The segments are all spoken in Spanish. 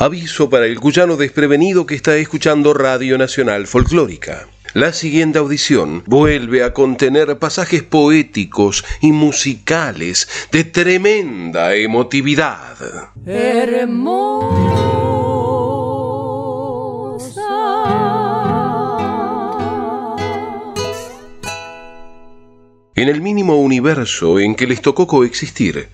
Aviso para el cuyano desprevenido que está escuchando Radio Nacional Folclórica. La siguiente audición vuelve a contener pasajes poéticos y musicales de tremenda emotividad. En el mínimo universo en que les tocó coexistir,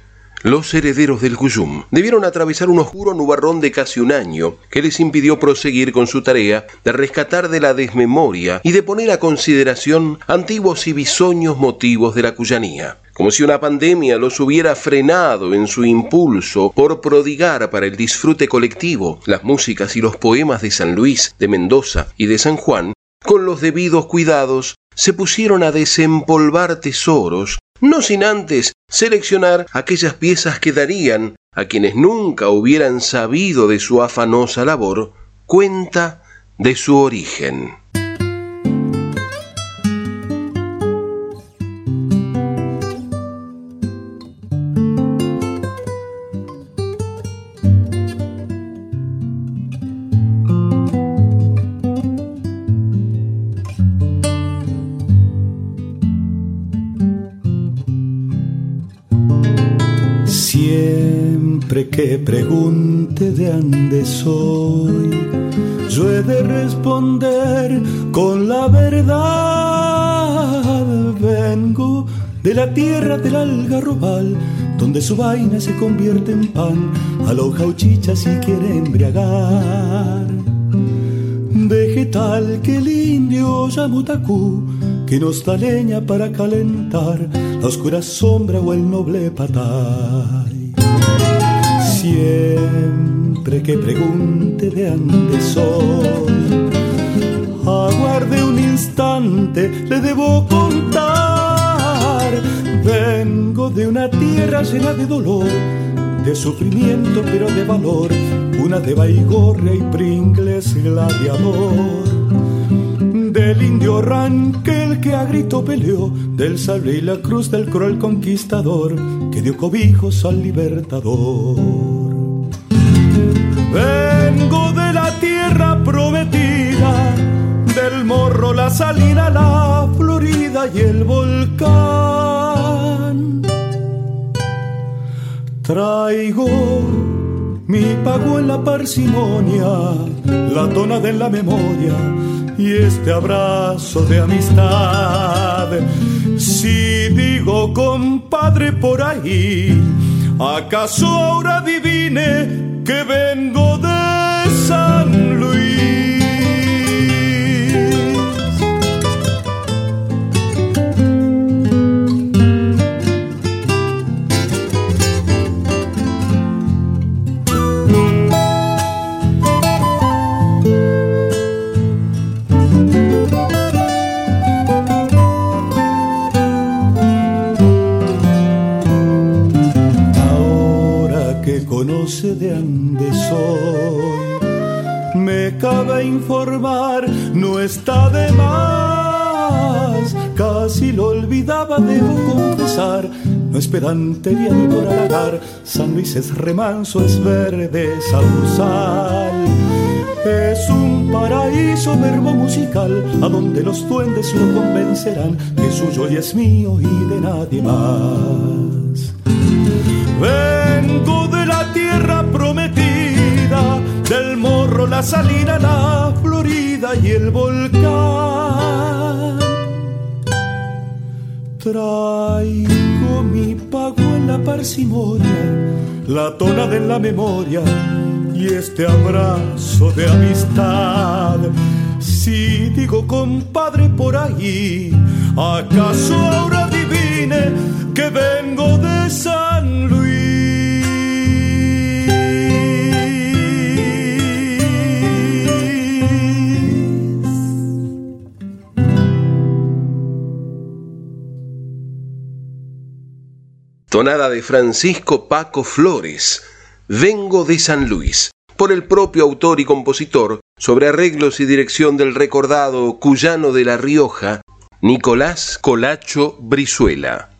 los herederos del Cuyum debieron atravesar un oscuro nubarrón de casi un año que les impidió proseguir con su tarea de rescatar de la desmemoria y de poner a consideración antiguos y bisoños motivos de la cuyanía. Como si una pandemia los hubiera frenado en su impulso por prodigar para el disfrute colectivo las músicas y los poemas de San Luis, de Mendoza y de San Juan, con los debidos cuidados, se pusieron a desempolvar tesoros no sin antes seleccionar aquellas piezas que darían a quienes nunca hubieran sabido de su afanosa labor cuenta de su origen. Soy, yo he de responder con la verdad. Vengo de la tierra del algarrobal, donde su vaina se convierte en pan, a lo jauchicha si quiere embriagar. Vegetal que el indio yamutacú, que nos da leña para calentar la oscura sombra o el noble patay siempre que pregunte de dónde soy. Aguarde un instante, le debo contar. Vengo de una tierra llena de dolor, de sufrimiento pero de valor, una de Baigorria y Pringles gladiador del indio Ranquel que a grito peleó, del sable y la cruz del cruel conquistador que dio cobijos al libertador. Vengo de la tierra prometida, del morro, la salina, la Florida y el volcán. Traigo mi pago en la parsimonia, la tona de la memoria y este abrazo de amistad. Si digo compadre por ahí, ¿acaso ahora adivine que vengo de debo confesar. No es pedantería ni por halagar. San Luis es remanso, es verde, sausal. Es un paraíso verbo musical, a donde los duendes lo convencerán que suyo y es mío y de nadie más. Vengo tierra prometida, del morro, la salina, la Florida y el volcán. Traigo mi pago en la parsimonia, la tona de la memoria y este abrazo de amistad. Si digo compadre por ahí, ¿acaso ahora adivine que vengo de San Tonada de Francisco Paco Flores, Vengo de San Luis, por el propio autor y compositor, sobre arreglos y dirección del recordado cuyano de La Rioja, Nicolás Colacho Brizuela.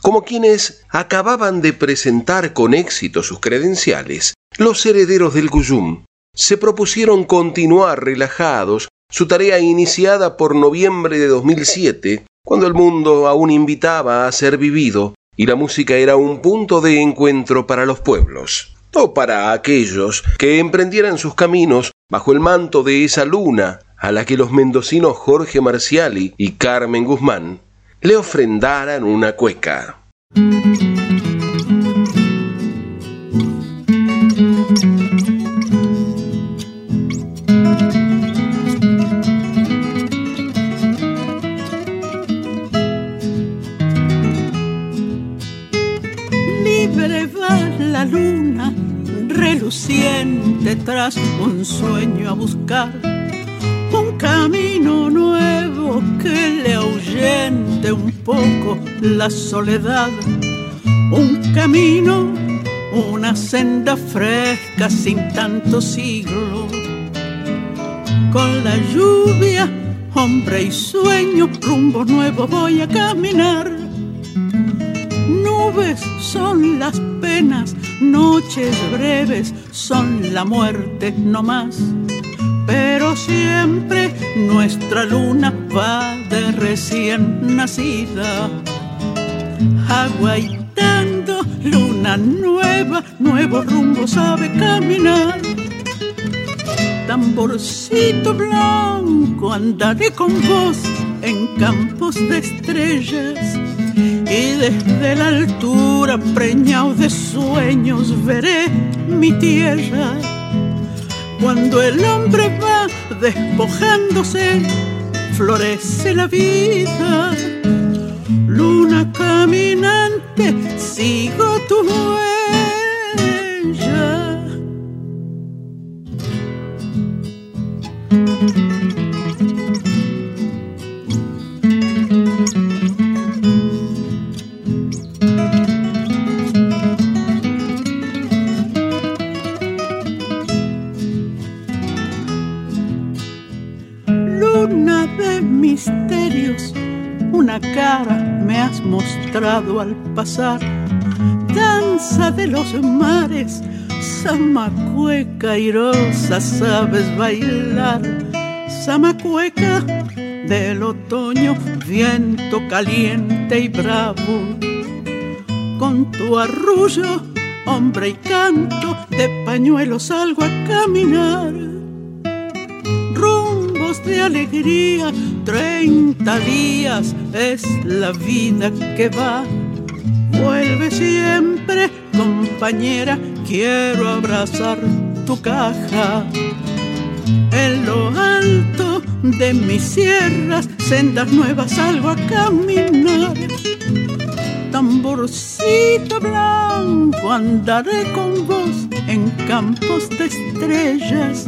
Como quienes acababan de presentar con éxito sus credenciales, los herederos del Cuyum se propusieron continuar relajados su tarea iniciada por noviembre de 2007, cuando el mundo aún invitaba a ser vivido y la música era un punto de encuentro para los pueblos, o para aquellos que emprendieran sus caminos bajo el manto de esa luna a la que los mendocinos Jorge Marciali y Carmen Guzmán le ofrendaran una cueca. Luna, reluciente tras un sueño a buscar un camino nuevo que le ahuyente un poco la soledad, un camino, una senda fresca sin tanto siglo. Con la lluvia, hombre y sueño, rumbo nuevo voy a caminar. Nubes son las penas, noches breves son la muerte no más. Pero siempre nuestra luna va de recién nacida, aguaitando luna nueva, nuevo rumbo sabe caminar. Tamborcito blanco, andaré con vos en campos de estrellas y desde la altura, preñado de sueños, veré mi tierra cuando el hombre va despojándose, florece la vida. Luna caminante, sigo tu huella. Al pasar, danza de los mares, samacueca irosa, sabes bailar, samacueca del otoño, viento caliente y bravo, con tu arrullo, hombre y canto, de pañuelo salgo a caminar. De alegría, treinta días es la vida que va. Vuelve siempre, compañera, quiero abrazar tu caja. En lo alto de mis sierras, sendas nuevas salgo a caminar. Tamborcito blanco, andaré con vos en campos de estrellas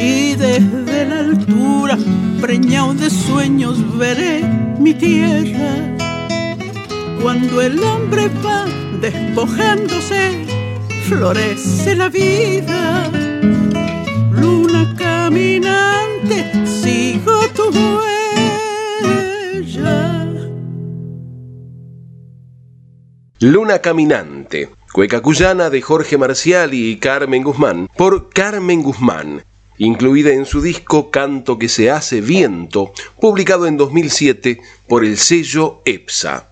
y desde la altura, preñado de sueños, veré mi tierra. Cuando el hombre va despojándose, florece la vida. Luna caminante, sigo tu huella. Luna caminante Cueca Cuyana de Jorge Marciali y Carmen Guzmán, por Carmen Guzmán, incluida en su disco Canto que se hace viento, publicado en 2007 por el sello EPSA.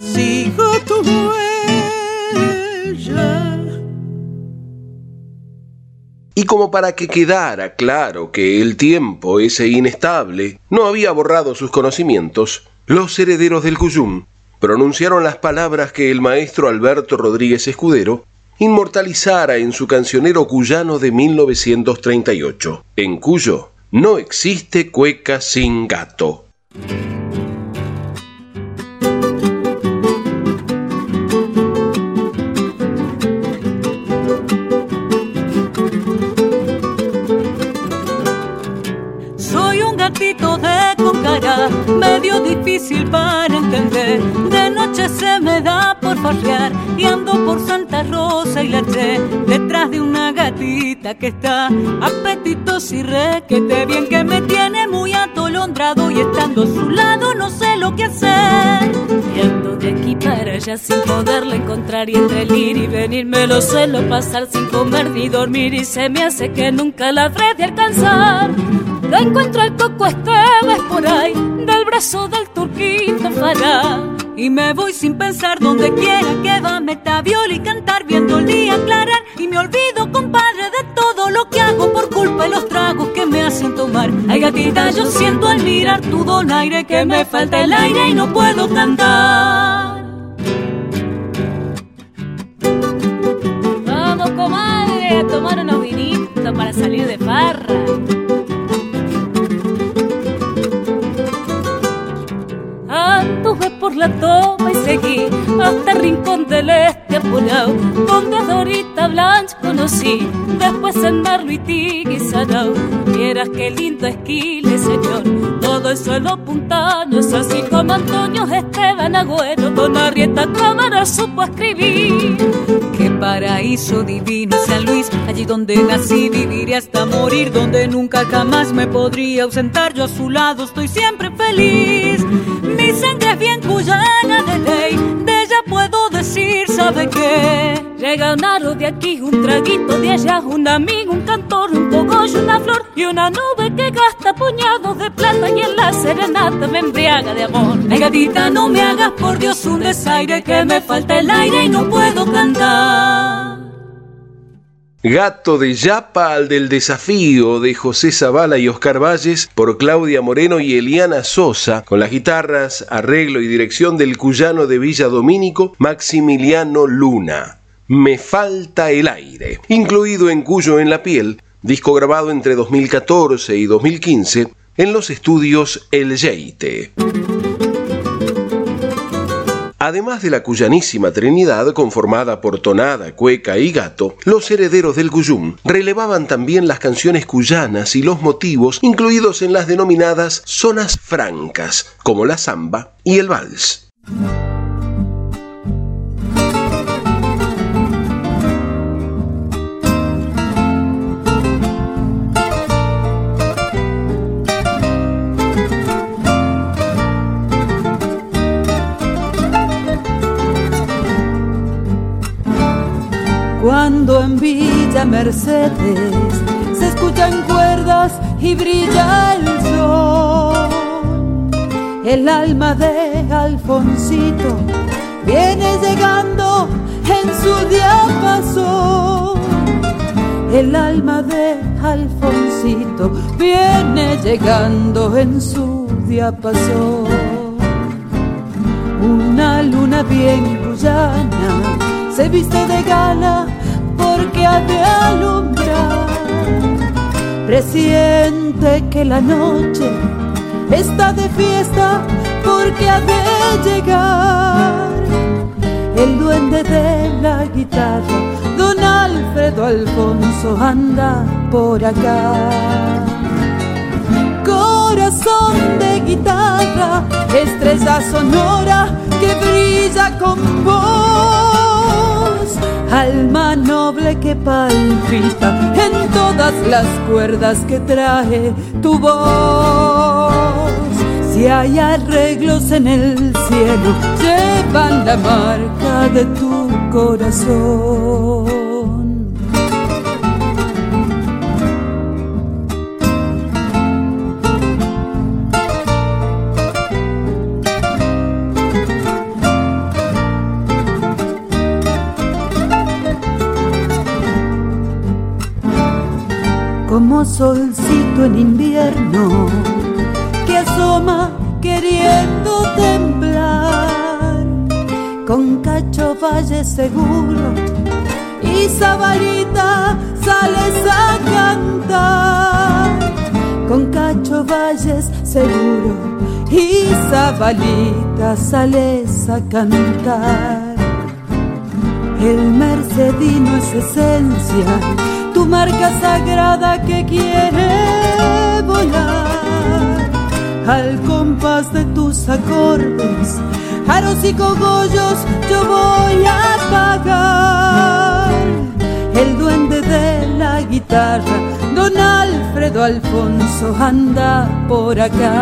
Y como para que quedara claro que el tiempo, ese inestable, no había borrado sus conocimientos, los herederos del Cuyum pronunciaron las palabras que el maestro Alberto Rodríguez Escudero inmortalizara en su cancionero cuyano de 1938, en cuyo no existe cueca sin gato. medio difícil para entender. De noche se me da por farrear y ando por Santa Rosa y la Che, detrás de una gatita que está apetitos y requete bien que me tiene muy atolondrado y estando a su lado no sé lo que hacer. Y de aquí para allá sin poderla encontrar y entre el ir y venir me lo suelo pasar sin comer ni dormir y se me hace que nunca la habré de alcanzar. La encuentro al coco Esteves por ahí, del brazo del turquito fará. Y me voy sin pensar donde quiera que va, meta viola y cantar viendo el día aclarar. Y me olvido, compadre, de todo lo que hago por culpa de los tragos que me hacen tomar. Ay, gatita, yo siento al mirar tu donaire que me falta el aire y no puedo cantar. Vamos, comadre, a tomar unos vinitos para salir de farra. Por la toma y seguí hasta el rincón del este apurado, donde a Dorita Blanche conocí, después en Marlo y Tigui Sarao. Vieras qué lindo esquile, señor, todo el suelo puntano es así como Antonio Esteban Agüero, con Arrieta Cámara supo escribir. Qué paraíso divino San Luis, allí donde nací, viviré hasta morir, donde nunca jamás me podría ausentar, yo a su lado estoy siempre feliz. Mi sangre es bien cuyana de ley, de ella puedo decir, ¿sabe qué? Aro de aquí, un traguito de allá, un amigo, un cantor, un cogollo, una flor y una nube que gasta puñados de plata y en la serenata me embriaga de amor. Ay, gatita, no me hagas por Dios un desaire que me falta el aire y no puedo cantar. Gato de Yapa al del desafío de José Zavala y Oscar Valles por Claudia Moreno y Eliana Sosa, con las guitarras, arreglo y dirección del cuyano de Villa Domínico, Maximiliano Luna. Me falta el aire, incluido en Cuyo en la piel, disco grabado entre 2014 y 2015 en los estudios El Yeite. Además de la cuyanísima Trinidad, conformada por tonada, cueca y gato, los herederos del cuyum relevaban también las canciones cuyanas y los motivos incluidos en las denominadas zonas francas, como la samba y el vals. Mercedes se escuchan cuerdas y brilla el sol, el alma de Alfonsito viene llegando en su diapasón. El alma de Alfonsito viene llegando en su diapasón. Una luna bien cuyana se viste de gala Presiente que la noche está de fiesta porque ha de llegar. El duende de la guitarra, don Alfredo Alfonso, anda por acá. Corazón de guitarra, estrella sonora que brilla con voz alma noble que palpita en todas las cuerdas que trae tu voz. Si hay arreglos en el cielo, llevan la marca de tu corazón. Solcito en invierno que asoma queriendo temblar. Con cacho valle seguro y sabarita sales a cantar. Con cacho valles seguro y sabalita sales a cantar. El mercedino es esencia tu marca sagrada que quiere volar al compás de tus acordes, aros y cogollos yo voy a pagar. El duende de la guitarra, don Alfredo Alfonso, anda por acá.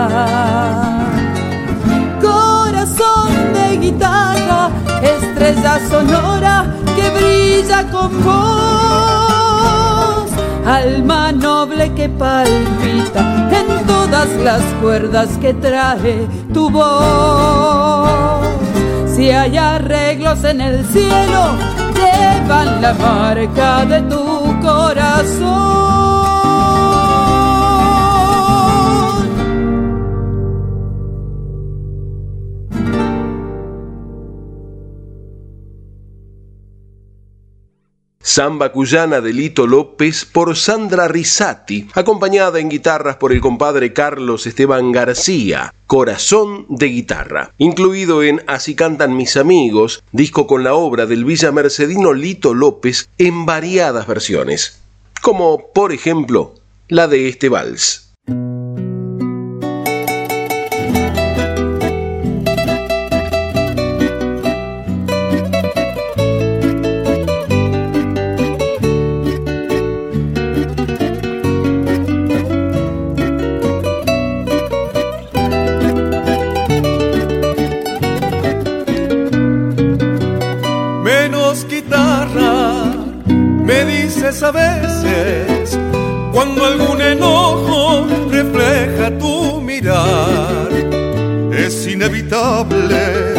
Corazón de guitarra, estrella sonora que brilla con vos. Alma noble que palpita en todas las cuerdas que trae tu voz. Si hay arreglos en el cielo, llevan la marca de tu corazón. Samba Cuyana de Lito López por Sandra Risati, acompañada en guitarras por el compadre Carlos Esteban García, Corazón de Guitarra, incluido en Así cantan mis amigos, disco con la obra del Villa Mercedino Lito López en variadas versiones, como por ejemplo la de este vals. A veces cuando algún enojo refleja tu mirar. Es inevitable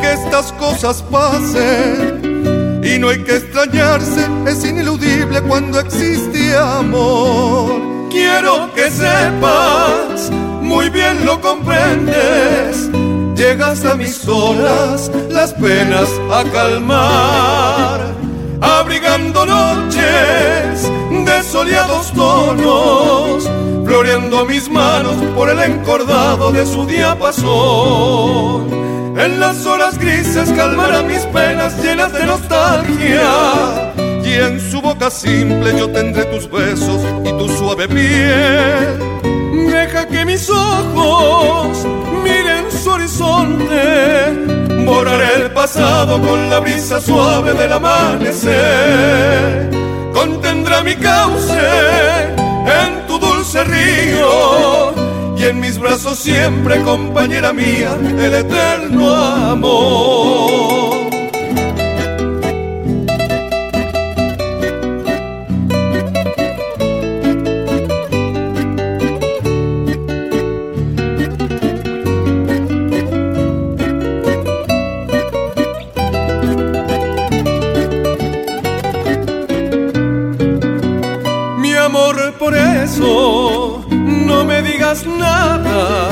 que estas cosas pasen y no hay que extrañarse, es ineludible cuando existe amor. Quiero que sepas, muy bien lo comprendes, llegas a mis olas las penas a calmar abrigando noches de soleados tonos, floreando mis manos por el encordado de su diapasón. En las horas grises calmará mis penas llenas de nostalgia. Y en su boca simple yo tendré tus besos y tu suave piel. Deja que mis ojos miren su horizonte Borraré el pasado con la brisa suave del amanecer. Contendrá mi cauce en tu dulce río y en mis brazos siempre, compañera mía, el eterno amor. Nada,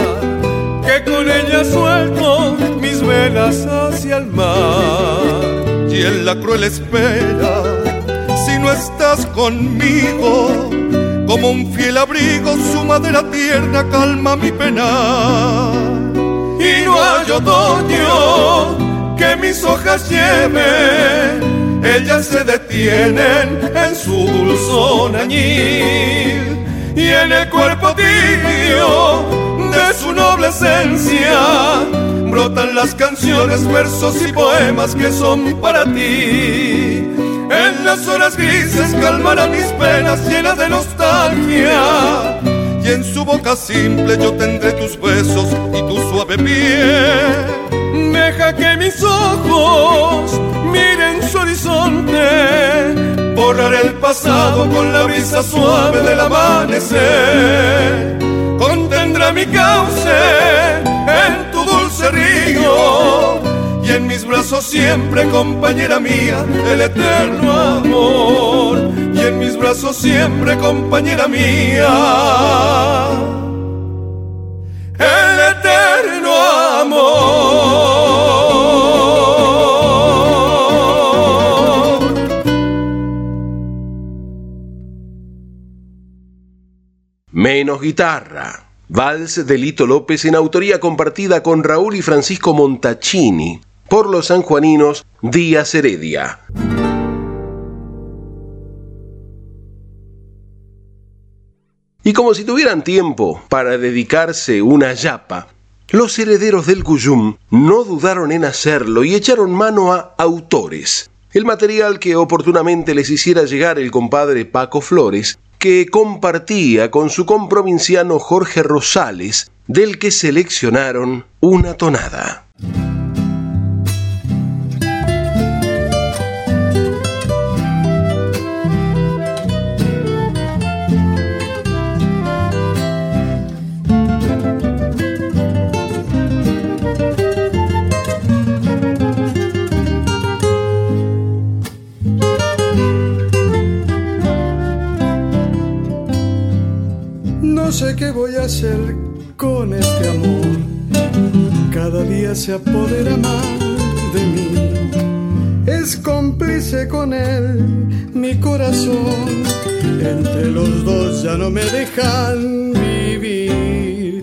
que con ella suelto mis velas hacia el mar. Y en la cruel espera, si no estás conmigo, como un fiel abrigo, su madera tierna calma mi pena. Y no hay otoño que mis hojas lleven, ellas se detienen en su dulzón añil y en el cuerpo tibio de su noble esencia brotan las canciones, versos y poemas que son para ti. En las horas grises calmarán mis penas llenas de nostalgia. Y en su boca simple yo tendré tus besos y tu suave piel. Deja que mis ojos miren su horizonte borrar el pasado con la brisa suave del amanecer. Contendrá mi cauce en tu dulce río y en mis brazos siempre, compañera mía, el eterno amor. Y en mis brazos siempre, compañera mía, Guitarra. Vals de Lito López en autoría compartida con Raúl y Francisco Montaccini por los sanjuaninos Díaz Heredia. Y como si tuvieran tiempo para dedicarse una yapa, los herederos del Cuyum no dudaron en hacerlo y echaron mano a autores. El material que oportunamente les hiciera llegar el compadre Paco Flores que compartía con su comprovinciano Jorge Rosales, del que seleccionaron una tonada. Sé qué voy a hacer con este amor. Cada día se apodera más de mí. Es cómplice con él mi corazón. Entre los dos ya no me dejan vivir.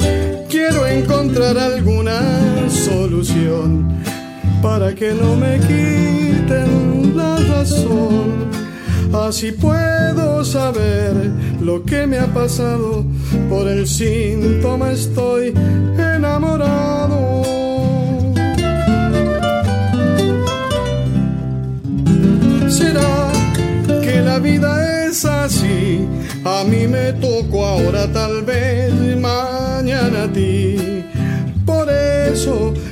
Quiero encontrar alguna solución para que no me quiten la razón Así puedo saber lo que me ha pasado, por el síntoma estoy enamorado. ¿Será que la vida es así? A mí me tocó ahora, tal vez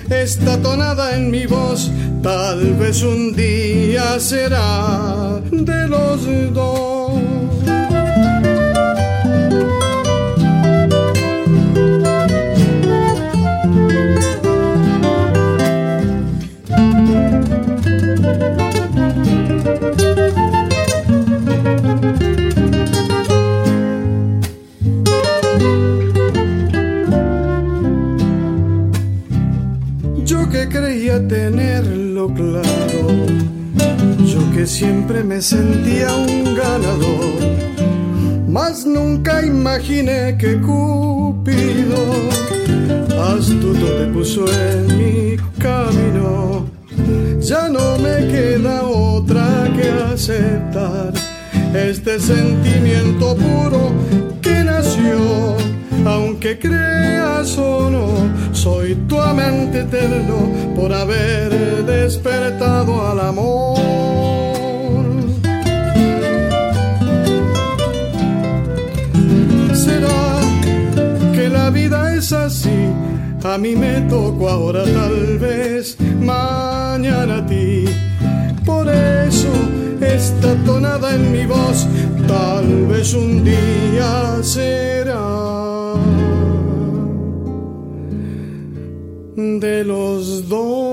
Esta tonada en mi voz tal vez un día será de los dos. Que siempre me sentía un ganador, mas nunca imaginé que Cupido astuto te puso en mi camino. Ya no me queda otra que aceptar este sentimiento puro que nació aunque creas o no, soy tu amante eterno por haber despertado al amor. A mí me tocó ahora tal vez, mañana a ti. Por eso esta tonada en mi voz, tal vez un día será. de los dos.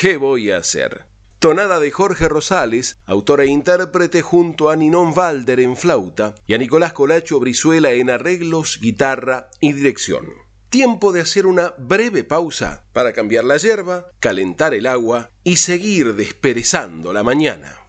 ¿Qué voy a hacer? Tonada de Jorge Rosales, autor e intérprete junto a Ninón Valder en flauta y a Nicolás Colacho Brizuela en arreglos, guitarra y dirección. Tiempo de hacer una breve pausa para cambiar la hierba, calentar el agua y seguir desperezando la mañana.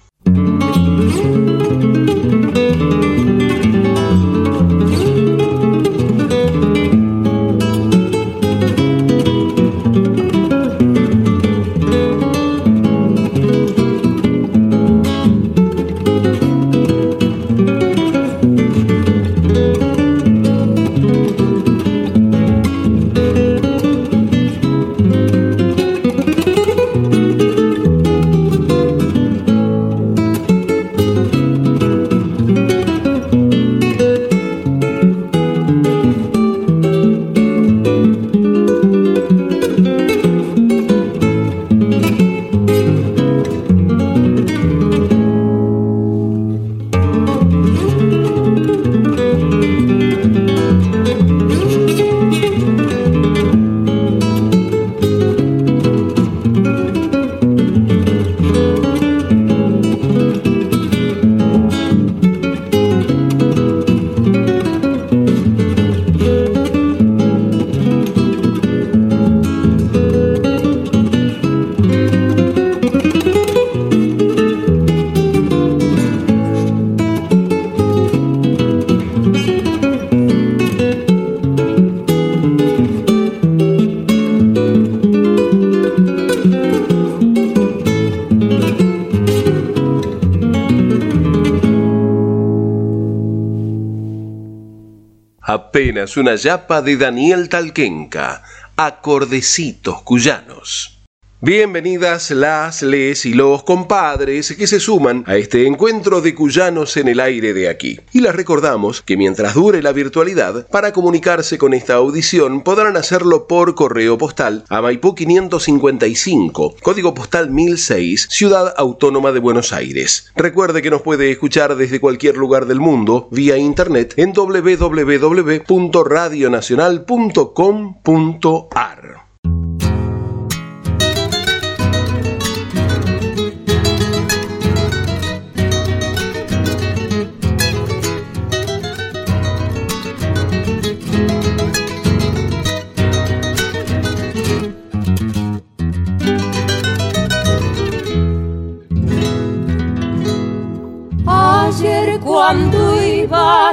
Apenas una yapa de Daniel Talquenca, acordecitos cuyanos. Bienvenidas las, les y los compadres que se suman a este encuentro de cuyanos en el aire de aquí. Y les recordamos que mientras dure la virtualidad, para comunicarse con esta audición podrán hacerlo por correo postal a Maipú 555, código postal 1006, Ciudad Autónoma de Buenos Aires. Recuerde que nos puede escuchar desde cualquier lugar del mundo vía internet en www.radionacional.com.ar.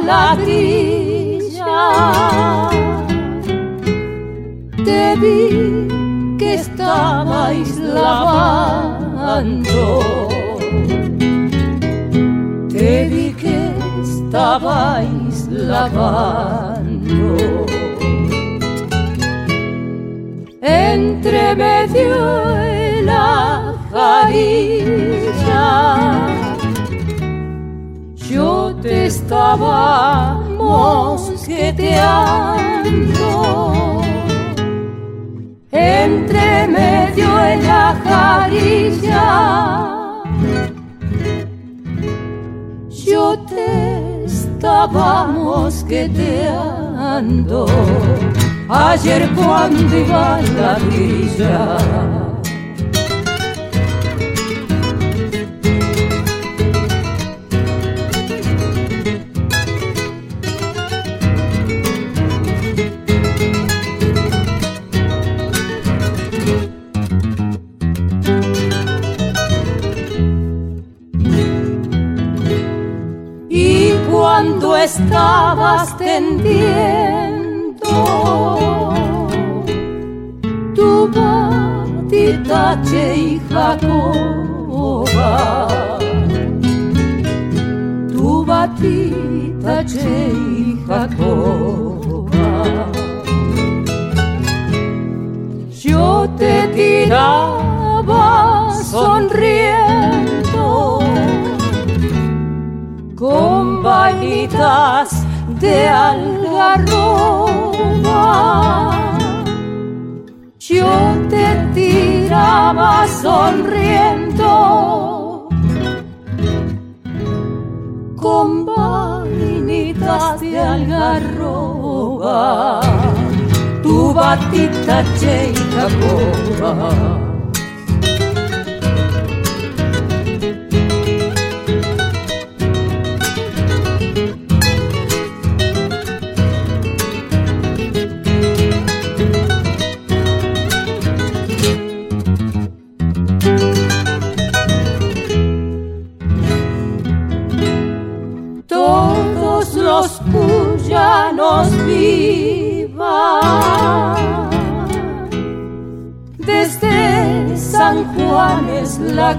la grilla. Te vi que estabais lavando. Te vi que estabais lavando. Entre medio de la jarilla yo te estaba mosqueteando. Entre medio de la jarilla. Yo te estaba mosqueteando. Ayer cuando iba la grilla estabas tendiendo. Tu batita y Jacoba, tu batita y Jacoba. Yo te tiraba sonriendo con vainitas de algarroba. Yo te tiraba sonriendo con vainitas de algarroba. Tu batita che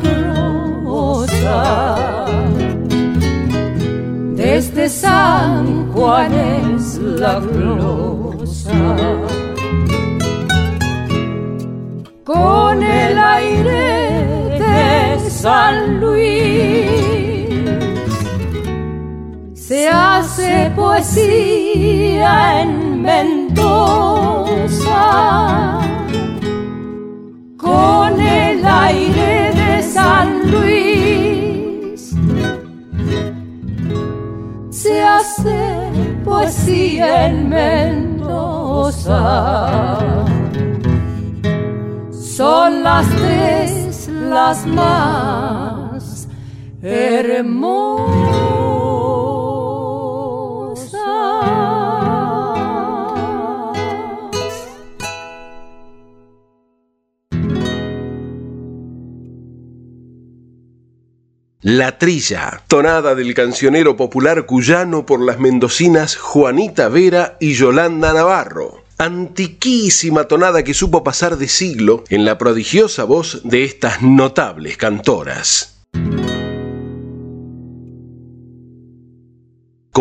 y la grosa. Desde San Juan es la glosa. Con el aire de San Luis se hace poesía en Mendoza. San Luis. Se hace poesía en Mendoza. Son las tres las más hermosas. La Trilla, tonada del cancionero popular cuyano por las mendocinas Juanita Vera y Yolanda Navarro. Antiquísima tonada que supo pasar de siglo en la prodigiosa voz de estas notables cantoras.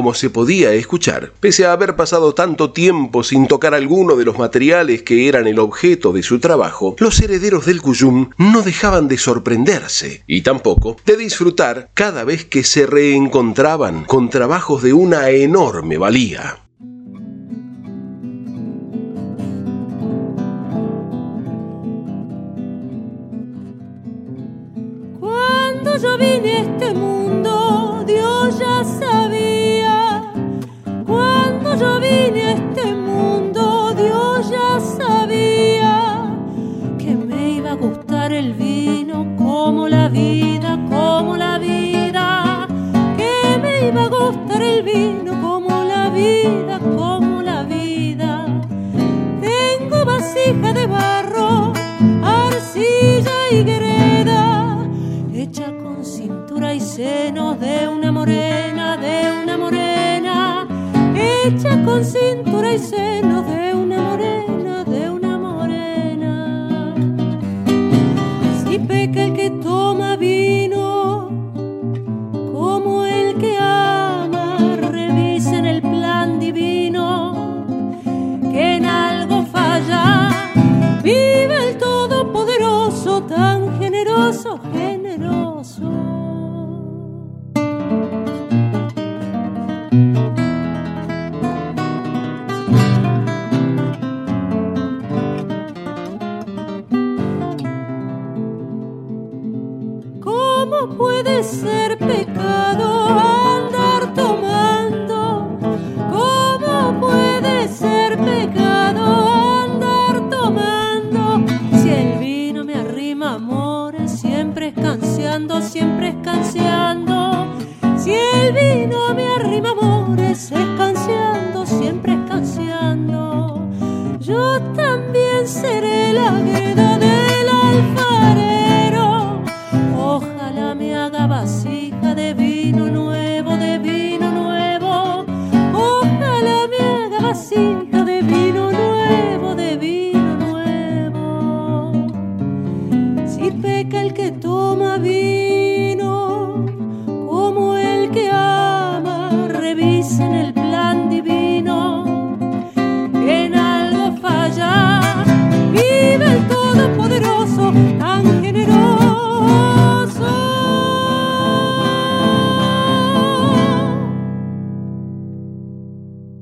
Como se podía escuchar, pese a haber pasado tanto tiempo sin tocar alguno de los materiales que eran el objeto de su trabajo, los herederos del Cuyum no dejaban de sorprenderse y tampoco de disfrutar cada vez que se reencontraban con trabajos de una enorme valía. yo vine a este mundo, Dios ya sabía. Yo vine a este mundo, Dios ya sabía que me iba a gustar el vino como la vida, como la vida. Que me iba a gustar el vino como la vida, como la vida. Tengo vasija de barro, arcilla y greda, hecha y senos de una morena, de una morena, hecha con cintura y senos de una morena,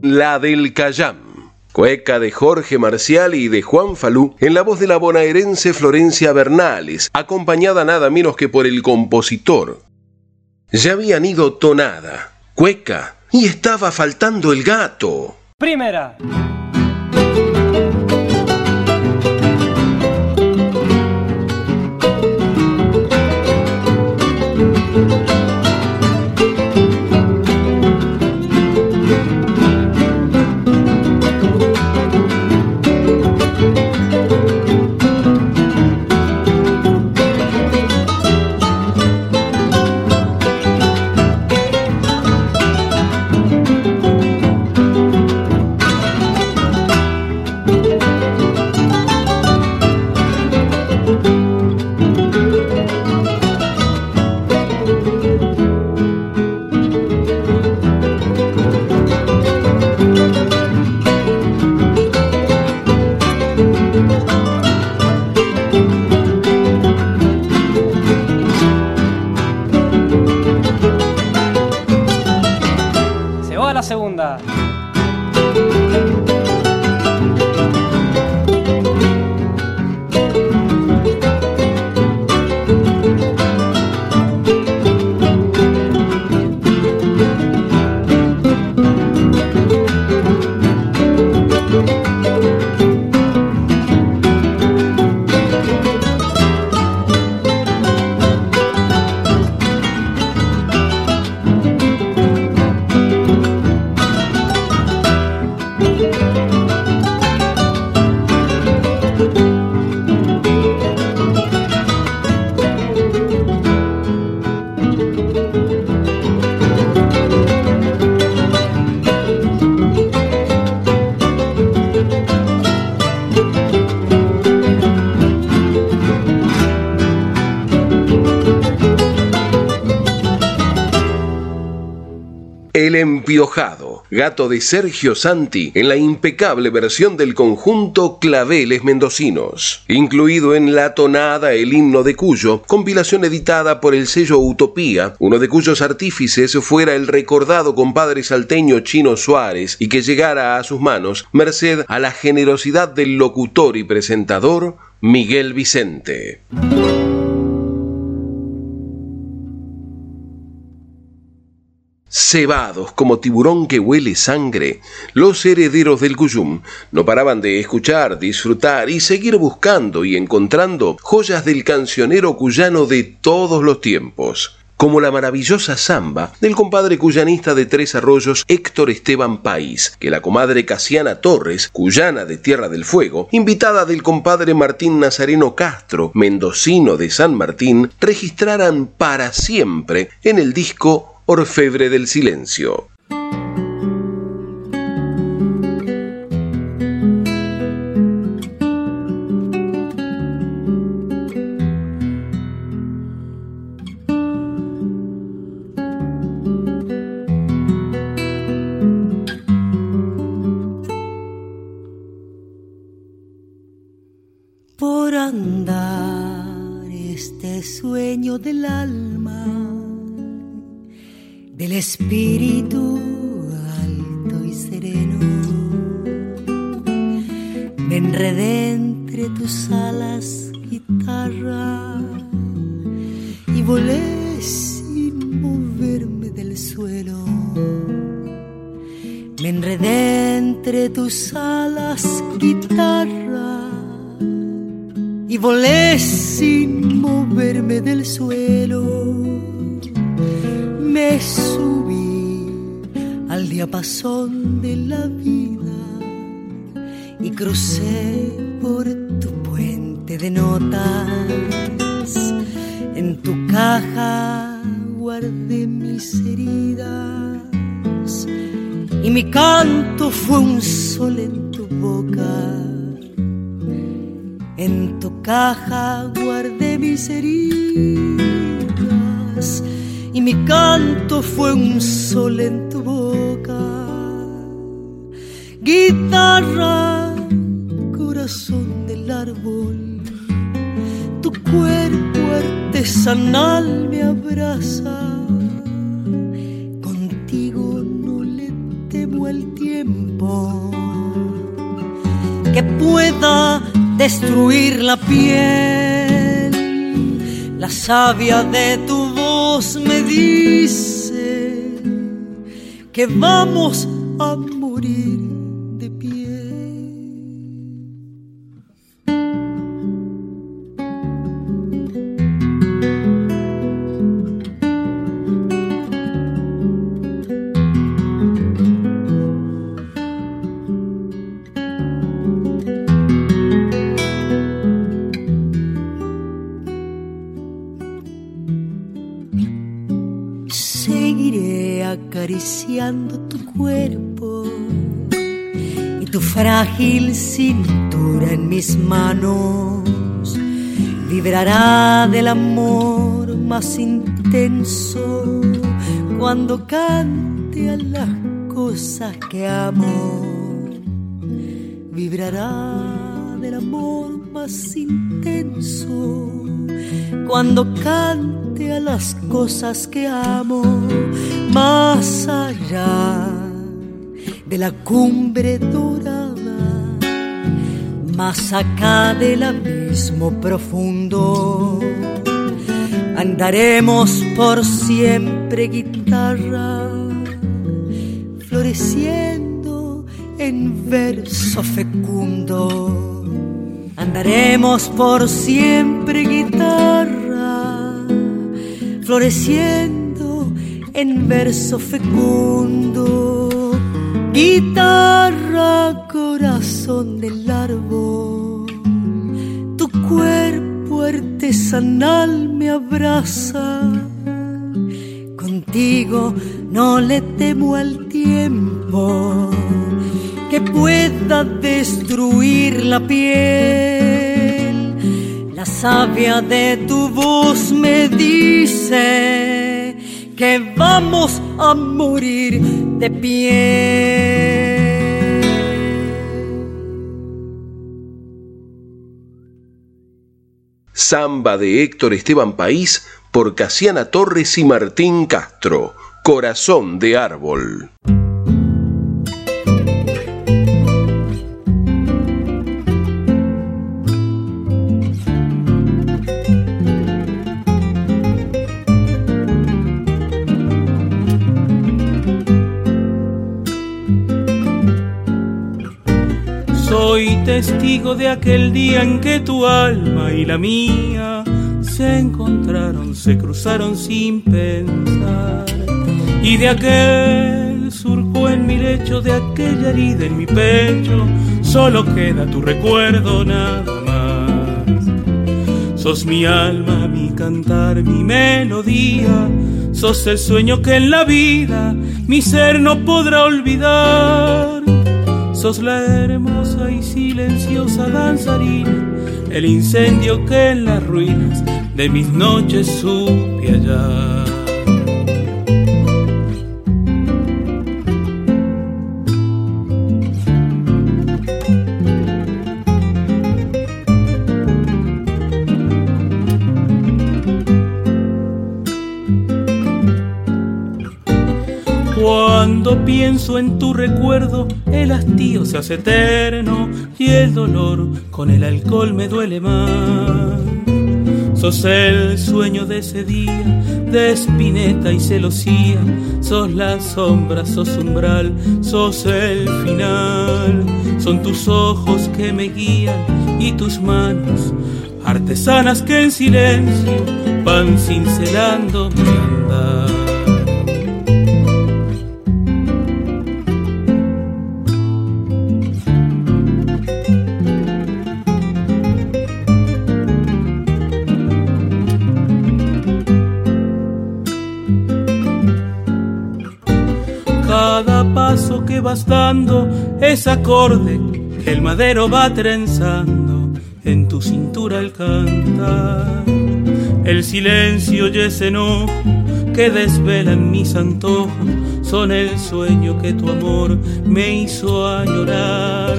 La del Cayam. Cueca de Jorge Marcial y de Juan Falú, en la voz de la bonaerense Florencia Bernales, acompañada nada menos que por el compositor. Ya habían ido tonada, cueca, y estaba faltando el gato. Primera. El Empiojado, gato de Sergio Santi, en la impecable versión del conjunto Claveles Mendocinos, incluido en La Tonada, el himno de Cuyo, compilación editada por el sello Utopía, uno de cuyos artífices fuera el recordado compadre salteño Chino Suárez y que llegara a sus manos merced a la generosidad del locutor y presentador Miguel Vicente. Cebados como tiburón que huele sangre, los herederos del Cuyum no paraban de escuchar, disfrutar y seguir buscando y encontrando joyas del cancionero cuyano de todos los tiempos como la maravillosa samba del compadre cuyanista de Tres Arroyos Héctor Esteban País, que la comadre Casiana Torres, cuyana de Tierra del Fuego, invitada del compadre Martín Nazareno Castro, mendocino de San Martín, registraran para siempre en el disco Orfebre del Silencio. Corazón del árbol, tu cuerpo artesanal me abraza. Contigo no le temo al tiempo. Que pueda destruir la piel, la savia de tu me dice que vamos a morir tu cuerpo y tu frágil cintura en mis manos vibrará del amor más intenso cuando cante a las cosas que amo. Vibrará del amor más intenso cuando cante a las cosas que amo más allá de la cumbre dorada, más acá del abismo profundo. Andaremos por siempre guitarra, floreciendo en verso fecundo. Andaremos por siempre guitarra, floreciendo en verso fecundo, guitarra, corazón del árbol, tu cuerpo artesanal me abraza, contigo no le temo al tiempo que pueda destruir la piel. La savia de tu voz me dice que vamos a morir de pie. Samba de Héctor Esteban País por Casiana Torres y Martín Castro. Corazón de árbol. Testigo de aquel día en que tu alma y la mía se encontraron, se cruzaron sin pensar. Y de aquel surco en mi lecho, de aquella herida en mi pecho, solo queda tu recuerdo nada más. Sos mi alma, mi cantar, mi melodía, sos el sueño que en la vida mi ser no podrá olvidar. La hermosa y silenciosa danzarina, el incendio que en las ruinas de mis noches supe hallar. Cuando pienso en tu recuerdo, el hastío se hace eterno y el dolor con el alcohol me duele más. Sos el sueño de ese día, de espineta y celosía. Sos la sombra, sos umbral, sos el final. Son tus ojos que me guían y tus manos, artesanas que en silencio van cincelando mi andar. Vas dando es acorde que el madero va trenzando en tu cintura al cantar. El silencio y ese enojo que desvelan mis antojos son el sueño que tu amor me hizo añorar.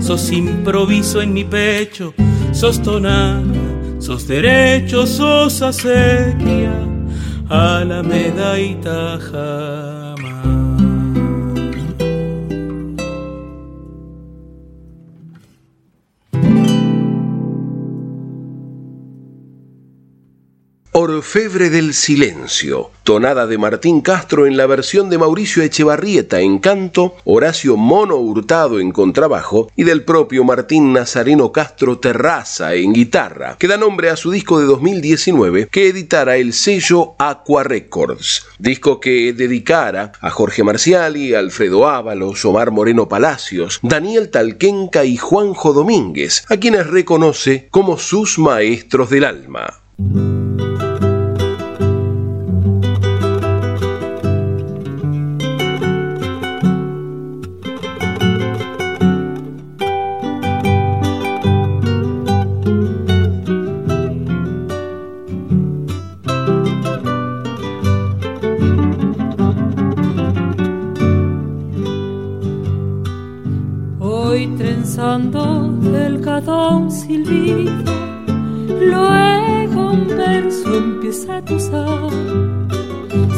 Sos improviso en mi pecho, sos tonada, sos derecho, sos acequia, alameda y taja. Orfebre del Silencio, tonada de Martín Castro en la versión de Mauricio Echevarrieta en canto, Horacio Mono Hurtado en contrabajo y del propio Martín Nazareno Castro Terraza en guitarra, que da nombre a su disco de 2019 que editara el sello Aqua Records, disco que dedicara a Jorge Marciali, Alfredo Ábalos, Omar Moreno Palacios, Daniel Talquenca y Juanjo Domínguez, a quienes reconoce como sus maestros del alma. Silbido, luego un verso empieza a tuzar.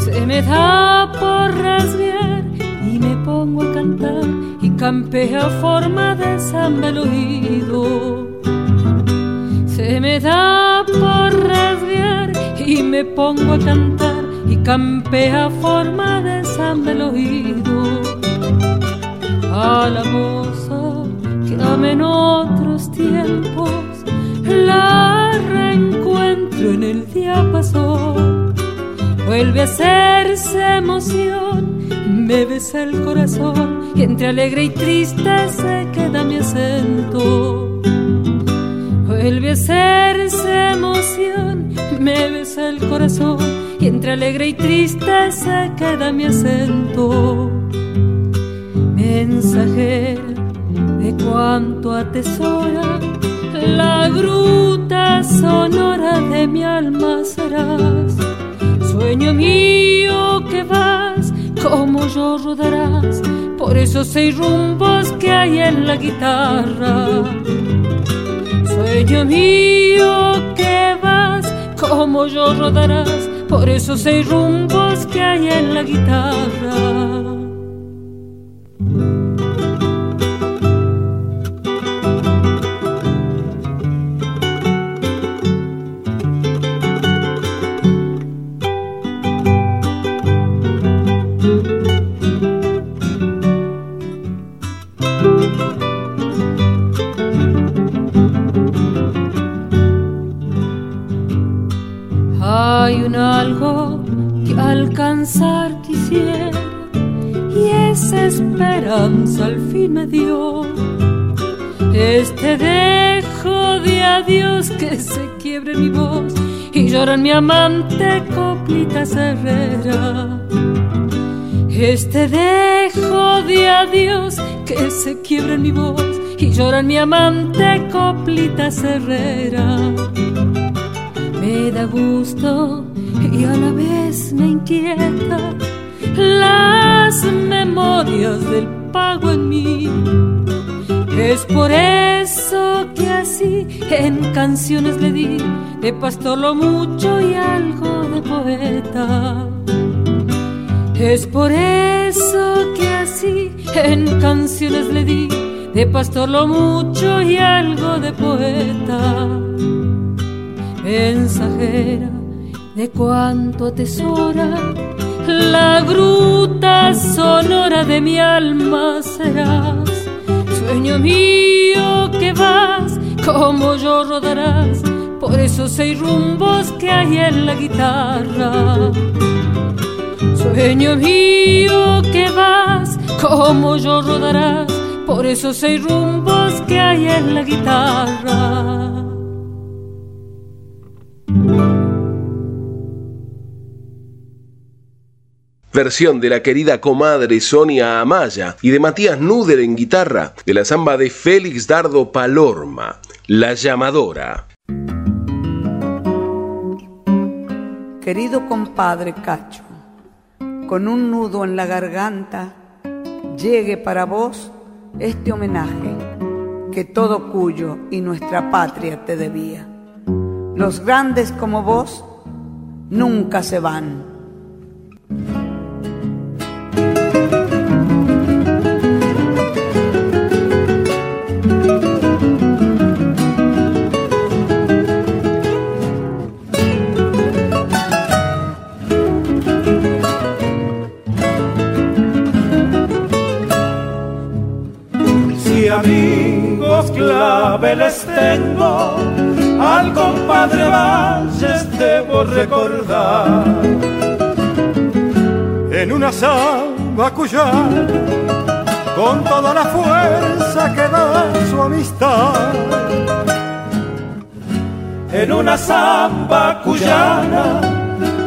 Se me da por rasguear y me pongo a cantar y campea forma de samba al oído. Se me da por rasguear y me pongo a cantar y campea forma de samba al oído. Al amor en otros tiempos, la reencuentro en el diapasón. Vuelve a hacerse emoción, me besa el corazón y entre alegre y triste se queda mi acento. Vuelve a hacerse emoción, me besa el corazón y entre alegre y triste se queda mi acento. Mensajero de cuánto atesora la gruta sonora de mi alma serás. Sueño mío que vas, como yo rodarás por esos seis rumbos que hay en la guitarra. Sueño mío que vas, como yo rodarás por esos seis rumbos que hay en la guitarra. Al fin me dio. Este dejo de adiós que se quiebre mi voz y llora mi amante coplita herrera. Este dejo de adiós que se quiebre mi voz y llora mi amante coplita herrera. Me da gusto y a la vez me inquieta las memorias del pago en mí. Es por eso que así en canciones le di de pastor lo mucho y algo de poeta. Es por eso que así en canciones le di de pastor lo mucho y algo de poeta. Mensajera de cuánto atesora la gruta sonora de mi alma serás. Sueño mío que vas, como yo rodarás, por esos seis rumbos que hay en la guitarra. Sueño mío que vas, como yo rodarás, por esos seis rumbos que hay en la guitarra. Versión de la querida comadre Sonia Amaya y de Matías Nuder en guitarra, de la samba de Félix Dardo Palorma, La llamadora. Querido compadre Cacho, con un nudo en la garganta, llegue para vos este homenaje que todo Cuyo y nuestra patria te debía. Los grandes como vos nunca se van tengo, al compadre Valles debo recordar. En una samba cuyana, con toda la fuerza que da su amistad. En una samba cuyana,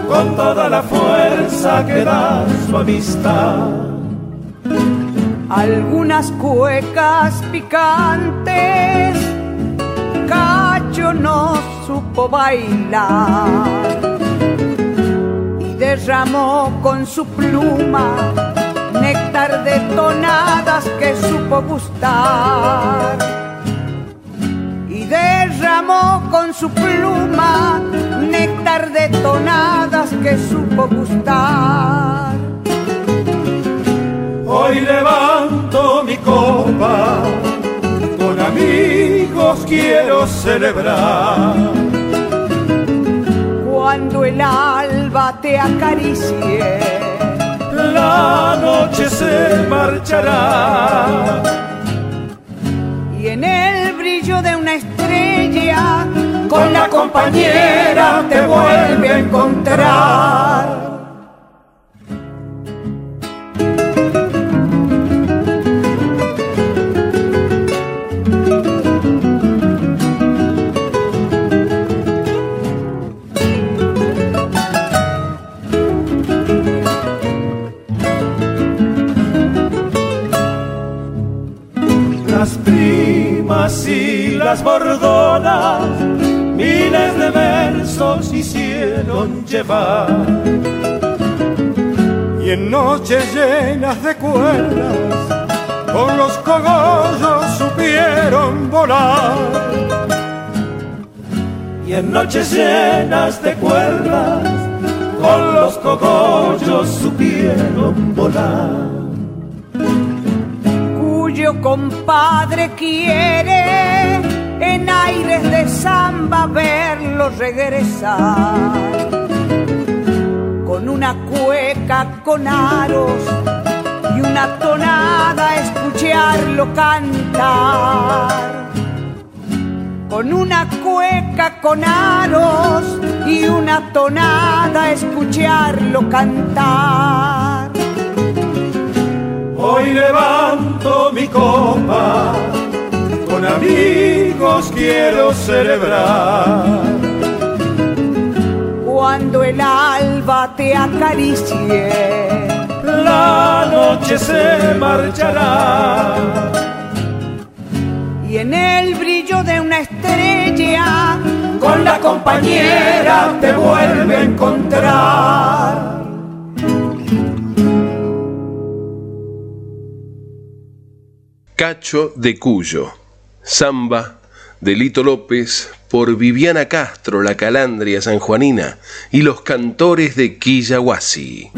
con toda la fuerza que da su amistad algunas cuecas picantes, No supo bailar y derramó con su pluma néctar de tonadas que supo gustar. Y derramó con su pluma néctar de tonadas que supo gustar quiero celebrar. Cuando el alba te acaricie, la noche se marchará. Y en el brillo de una estrella, con la compañera te vuelve a encontrar quisieron llevar. Y en noches llenas de cuerdas, con los cogollos supieron volar. Y en noches llenas de cuerdas, con los cogollos supieron volar. Cuyo compadre quiere en aires de samba verlo regresar. Con una cueca con aros y una tonada escucharlo cantar. Con una cueca con aros y una tonada escucharlo cantar. Hoy levanto mi copa, con amigos quiero celebrar. Cuando el alba te acaricie, la noche se marchará. Y en el brillo de una estrella, con la compañera te vuelve a encontrar. Cacho de Cuyo, Samba de Lito López por Viviana Castro, la calandria sanjuanina y los cantores de Quillahuasi.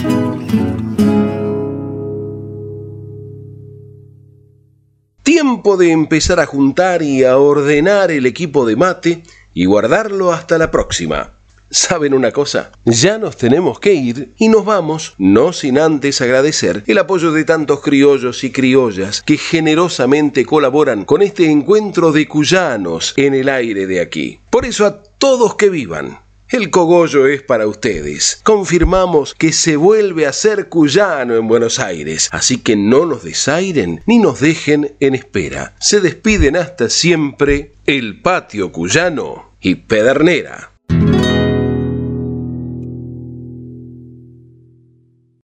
Tiempo de empezar a juntar y a ordenar el equipo de mate y guardarlo hasta la próxima. ¿Saben una cosa? Ya nos tenemos que ir y nos vamos, no sin antes agradecer el apoyo de tantos criollos y criollas que generosamente colaboran con este encuentro de cuyanos en el aire de aquí. Por eso a todos que vivan, el cogollo es para ustedes. Confirmamos que se vuelve a ser cuyano en Buenos Aires, así que no nos desairen ni nos dejen en espera. Se despiden hasta siempre el patio cuyano y Pedernera.